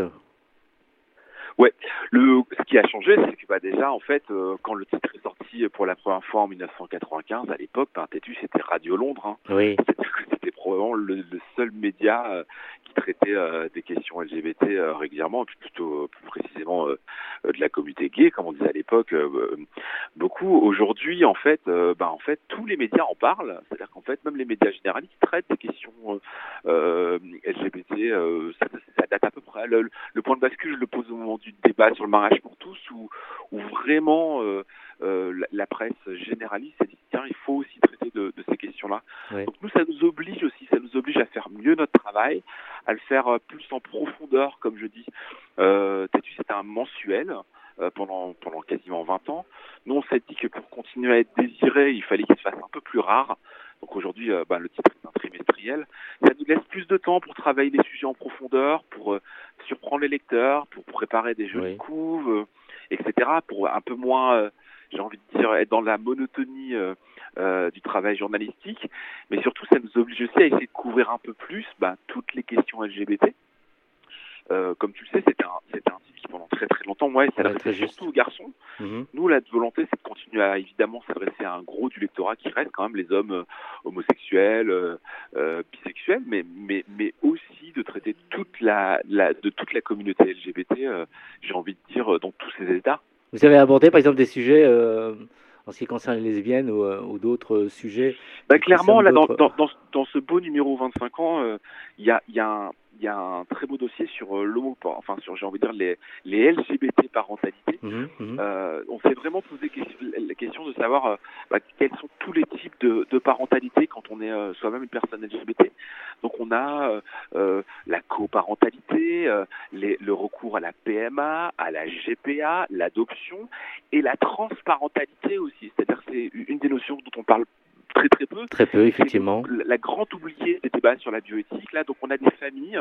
Ouais, le ce qui a changé, c'est que bah déjà en fait, quand le titre est sorti pour la première fois en 1995, à l'époque, ben, Tétu c'était Radio Londres. Hein. Oui. Probablement le, le seul média qui traitait euh, des questions LGBT euh, régulièrement, et puis plutôt euh, plus précisément de la communauté gay, comme on disait à l'époque, beaucoup. Aujourd'hui, en fait, bah, en fait, tous les médias en parlent. C'est-à-dire qu'en fait, même les médias généralistes traitent des questions LGBT. Ça, ça, date à peu près. Le, point de bascule, je le pose au moment du débat sur le mariage pour tous, où, où vraiment la, la, presse généraliste s'est dit tiens, il faut aussi traiter de, de ces questions-là. Donc nous, ça nous oblige aussi, ça nous oblige à faire mieux notre travail, à le faire euh, plus en profondeur, comme je dis. Euh, c'était un mensuel euh, pendant, pendant quasiment 20 ans. Nous, on s'est dit que pour continuer à être désiré, il fallait qu'il se fasse un peu plus rare. Donc aujourd'hui, euh, bah, le titre est un trimestriel. Ça nous laisse plus de temps pour travailler les sujets en profondeur, pour surprendre les lecteurs, pour préparer des jolies couves etc. Pour un peu moins, j'ai envie de dire, être dans la monotonie du travail journalistique. Mais surtout, ça nous oblige aussi à essayer de couvrir un peu plus bah, toutes les questions LGBT. comme tu le sais, c'est un, c'est un pendant très très longtemps, moi, ça s'adressait surtout aux garçons. Mhm. Nous, la volonté, c'est de continuer à évidemment s'adresser à un gros du lectorat qui reste quand même les hommes euh, homosexuels, euh, euh, bisexuels, mais, mais, mais aussi de traiter toute la, la de toute la communauté LGBT, j'ai envie de dire, dans tous ces états. Vous avez abordé par exemple des sujets en ce qui concerne les lesbiennes ou, d'autres sujets bah, Clairement, là, dans, dans, dans, ce beau numéro 25 ans, il y, a, y a un il y a un très beau dossier sur euh, l'homo, enfin sur j'ai envie de dire les, les LGBT parentalité. Mhm, mhm. euh, on s'est vraiment posé la question de savoir euh, bah, quels sont tous les types de, de parentalité quand on est euh, soi-même une personne LGBT. Donc on a la coparentalité, les, le recours à la PMA, à la GPA, l'adoption et la transparentalité aussi. C'est-à-dire c'est une des notions dont on parle très très peu. Très peu, effectivement. La grande oubliée des débats sur la bioéthique, là, donc on a des familles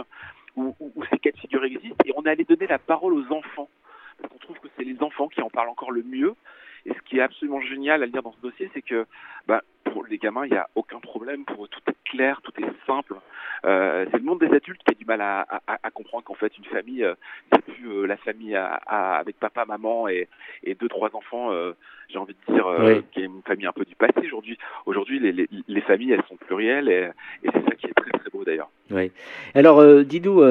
où, où, ces cas de figure existent et on est allé donner la parole aux enfants. Parce qu'on trouve que c'est les enfants qui en parlent encore le mieux. Et ce qui est absolument génial à lire dans ce dossier, c'est que bah, pour les gamins, il n'y a aucun problème. Pour eux, tout est clair, tout est simple. Euh, c'est le monde des adultes qui a du mal à, à, à comprendre qu'en fait, une famille, euh, c'est euh, la famille à, avec papa, maman et, et deux, trois enfants. Euh, j'ai envie de dire euh, qui est une famille un peu du passé. Aujourd'hui, aujourd'hui, les, les, les, familles, elles sont plurielles et, et c'est ça qui est très très beau d'ailleurs. Oui. Alors, dis-nous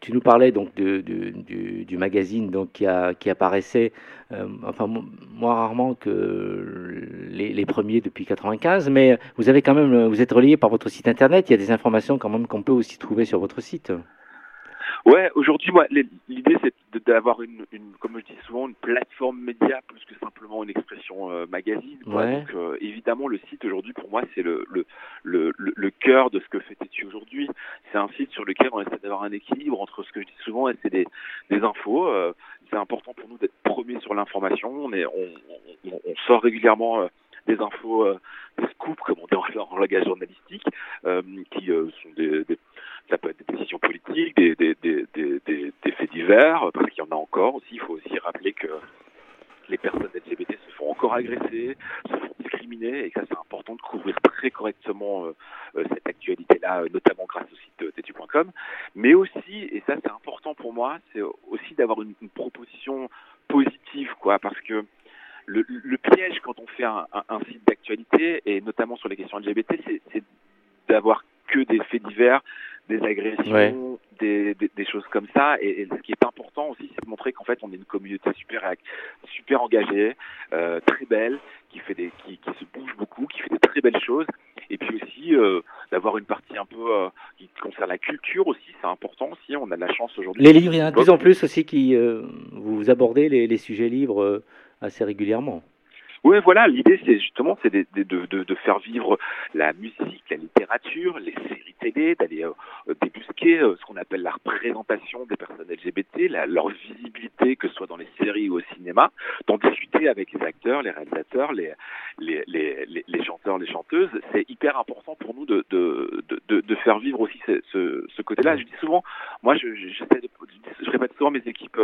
tu nous parlais donc de, du, du, magazine donc qui, a, qui apparaissait, euh, enfin moins rarement que les, les, premiers depuis 95, mais vous avez quand même, vous êtes relié par votre site internet. Il y a des informations quand même qu'on peut aussi trouver sur votre site. Ouais, aujourd'hui, moi, l'idée c'est d'avoir une, une, comme je dis souvent, une plateforme média plus que simplement une expression euh, magazine. Ouais. Donc, euh, évidemment, le site aujourd'hui, pour moi, c'est le, le, le, le, cœur de ce que fait Tétu aujourd'hui. C'est un site sur lequel on essaie d'avoir un équilibre entre ce que je dis souvent, et c'est des, des infos. Euh, c'est important pour nous d'être premiers sur l'information. On, est, on, on, on sort régulièrement des infos, des scoops, comme on dit en langage journalistique, qui sont des, des ça peut être des décisions politiques, des, faits divers, parce qu'il y en a encore aussi. Il faut aussi rappeler que les personnes LGBT se font encore agresser, se font discriminer, et ça c'est important de couvrir très correctement euh, euh cette actualité-là, euh, notamment grâce au site tetu.com. Mais aussi, et ça c'est important pour moi, c'est aussi d'avoir une, proposition positive, quoi, parce que le, piège quand on fait un site d'actualité, et notamment sur les questions LGBT, c'est d'avoir que des faits divers, des agressions, des, des, des, choses comme ça. Et, ce qui est important aussi, c'est de montrer qu'en fait, on est une communauté super, super engagée, euh, très belle, qui fait des, qui, qui, se bouge beaucoup, qui fait des très belles choses. Et puis aussi euh, d'avoir une partie un peu euh, qui concerne la culture aussi, c'est important aussi. On a de la chance aujourd'hui. Les livres, il y en a de plus en plus aussi qui vous abordez les, les sujets livres assez régulièrement. Oui, voilà, l'idée c'est justement c'est de, de, de, de, faire vivre la musique, la littérature, les séries télé, d'aller euh, débusquer euh, ce qu'on appelle la représentation des personnes LGBT, la, leur visibilité, que ce soit dans les séries ou au cinéma, d'en discuter avec les acteurs, les réalisateurs, les, les, les, les chanteurs, les chanteuses. C'est hyper important pour nous de, de, de, de faire vivre aussi ce, ce, côté-là. Je dis souvent, moi je, de, je répète souvent mes équipes,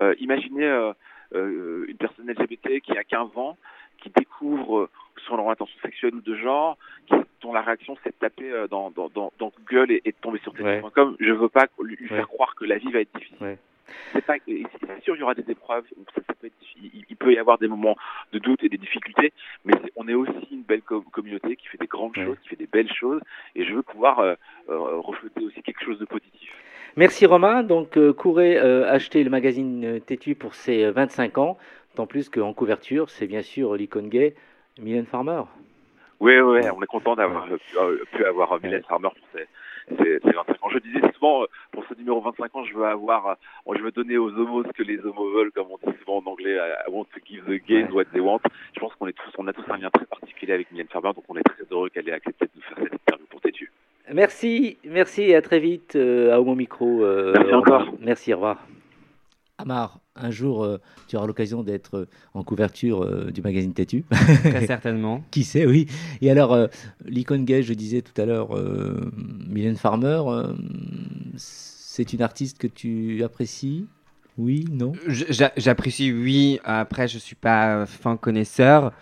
euh, imaginez euh, euh, une personne LGBT qui a 15 ans, qui découvre son orientation sexuelle ou de genre, qui, dont la réaction c'est de taper euh, dans, dans, dans, dans Google et, et, de tomber sur téléphone.com. Ouais. Je veux pas lui ouais. faire croire que la vie va être difficile. Ouais. C'est pas, c'est sûr, il y aura des épreuves. Ça, ça peut être, il, il, peut y avoir des moments de doute et des difficultés, mais est, on est aussi une belle com communauté qui fait des grandes choses, qui fait des belles choses, et je veux pouvoir euh, euh, refléter aussi quelque chose de positif. Merci Romain. Donc, euh, courez euh, acheter le magazine euh, Tétu pour ses 25 ans. Tant plus qu'en couverture, c'est bien sûr l'icône gay, Mylène Farmer. Oui, oui, on est content d'avoir pu, avoir Mylène Farmer pour ses, 25 ans. Je disais souvent, pour ce numéro 25 ans, je veux avoir, je veux donner aux homos ce que les homos veulent, comme on dit souvent en anglais, I want to give the gays what they want. Je pense qu'on est tous, on a tous un lien très particulier avec Mylène Farmer, donc on est très heureux qu'elle ait accepté de nous faire cette interview pour Tétu. Merci, merci et à très vite euh, à mon micro. Euh, merci encore. Merci, au revoir. Amar, un jour, euh, tu auras l'occasion d'être en couverture euh, du magazine Têtu. Très certainement. Qui sait, oui. Et alors, euh, l'icône gay, je disais tout à l'heure, Mylène Farmer, c'est une artiste que tu apprécies? Oui, non? J'apprécie, oui. Après, je suis pas fin connaisseur.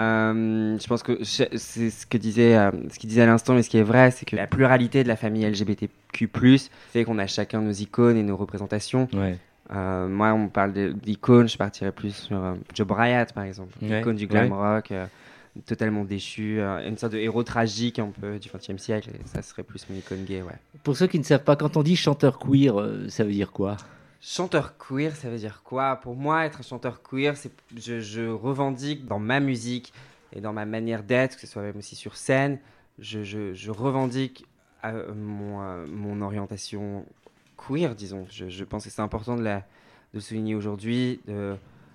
Euh, je pense que c'est ce que disait, euh, ce qu'il disait à l'instant, mais ce qui est vrai, c'est que la pluralité de la famille LGBTQ+ fait qu'on a chacun nos icônes et nos représentations. Euh, moi, on parle d'icônes, je partirais plus sur Joe Bryant, par exemple, l'icône du glam rock, totalement déchu, une sorte de héros tragique un peu du XXe siècle. Et ça serait plus mon icône gay, ouais. Pour ceux qui ne savent pas, quand on dit chanteur queer, ça veut dire quoi? Chanteur queer, ça veut dire quoi? Pour moi, être un chanteur queer, c'est je, je, revendique dans ma musique et dans ma manière d'être, que ce soit même aussi sur scène, je, je, je revendique euh, mon, euh, mon, orientation queer, disons. Je, pense que c'est important de, la, de souligner aujourd'hui.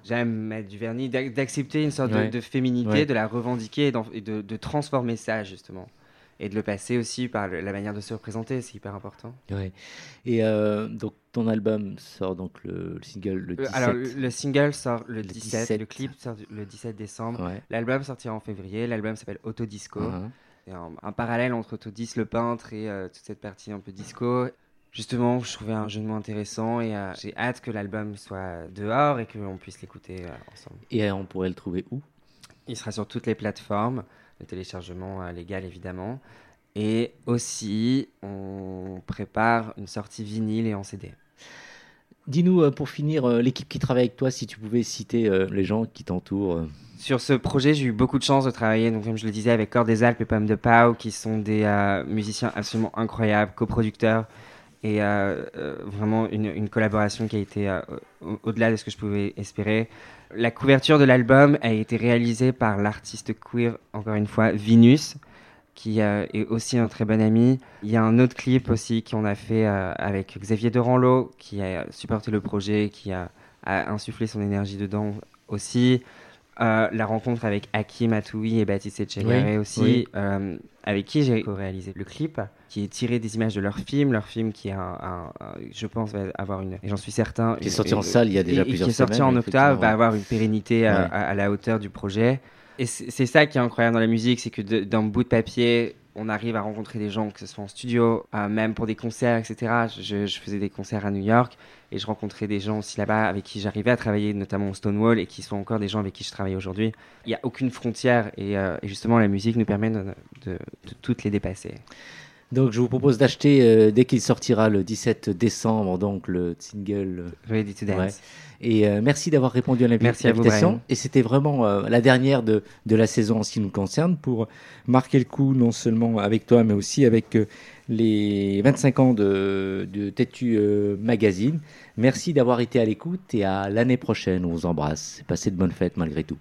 J'aime mettre du vernis, d'accepter une sorte de, féminité, de la revendiquer et, de, de transformer ça, justement et de le passer aussi par la manière de se représenter, c'est hyper important. Oui. Et euh, donc ton album sort donc le, single le 17. Euh, alors le single sort le, 17, le clip sort le 17 décembre. L'album sortira en février. L'album s'appelle Autodisco. Uh-huh. Un, un, parallèle entre Autodis le peintre et euh, toute cette partie un peu disco. Justement, je trouvais un jeu de mots intéressant et j'ai hâte que l'album soit dehors et qu'on puisse l'écouter ensemble. Et on pourrait le trouver où? Il sera sur toutes les plateformes le téléchargement euh, légal évidemment. Et aussi, on prépare une sortie vinyle et en CD. Dis-nous, euh, pour finir, euh, l'équipe qui travaille avec toi, si tu pouvais citer les gens qui t'entourent. Sur ce projet, j'ai eu beaucoup de chance de travailler, donc, comme je le disais, avec Corps des Alpes et Pommes de Pau, qui sont des musiciens absolument incroyables, coproducteurs, et vraiment une, une, collaboration qui a été au-delà de ce que je pouvais espérer. La couverture de l'album a été réalisée par l'artiste queer, encore une fois, Vinus, qui euh, est aussi un très bon ami. Il y a un autre clip aussi qu'on a fait euh, avec Xavier Doranlo, qui a supporté le projet, qui a, insufflé son énergie dedans aussi. Euh, la rencontre avec Hakim Atoui et Baptiste Etchegaray aussi, euh, avec qui j'ai réalisé le clip, qui est tiré des images de leur film, leur film qui a, je pense, va avoir une, et j'en suis certain, qui est sorti en salle il y a déjà plusieurs semaines, qui est sorti en octobre, va avoir une pérennité à, à, la hauteur du projet. Et c'est ça qui est incroyable dans la musique, c'est que d'un bout de papier, on arrive à rencontrer des gens, que ce soit en studio, euh, même pour des concerts, etc. Je, faisais des concerts à New York et je rencontrais des gens aussi là-bas avec qui j'arrivais à travailler, notamment au Stonewall, et qui sont encore des gens avec qui je travaille aujourd'hui. Il n'y a aucune frontière et, euh, et, justement la musique nous permet de toutes les dépasser. Donc je vous propose d'acheter euh, dès qu'il sortira le 17 décembre donc le single Ready to Dance. Et euh, merci d'avoir répondu à l'invitation. Et c'était vraiment euh, la dernière de, de, la saison en ce qui nous concerne pour marquer le coup non seulement avec toi mais aussi avec les 25 ans de, de Tétu Magazine. Merci d'avoir été à l'écoute et à l'année prochaine. On vous embrasse. Passez de bonnes fêtes malgré tout.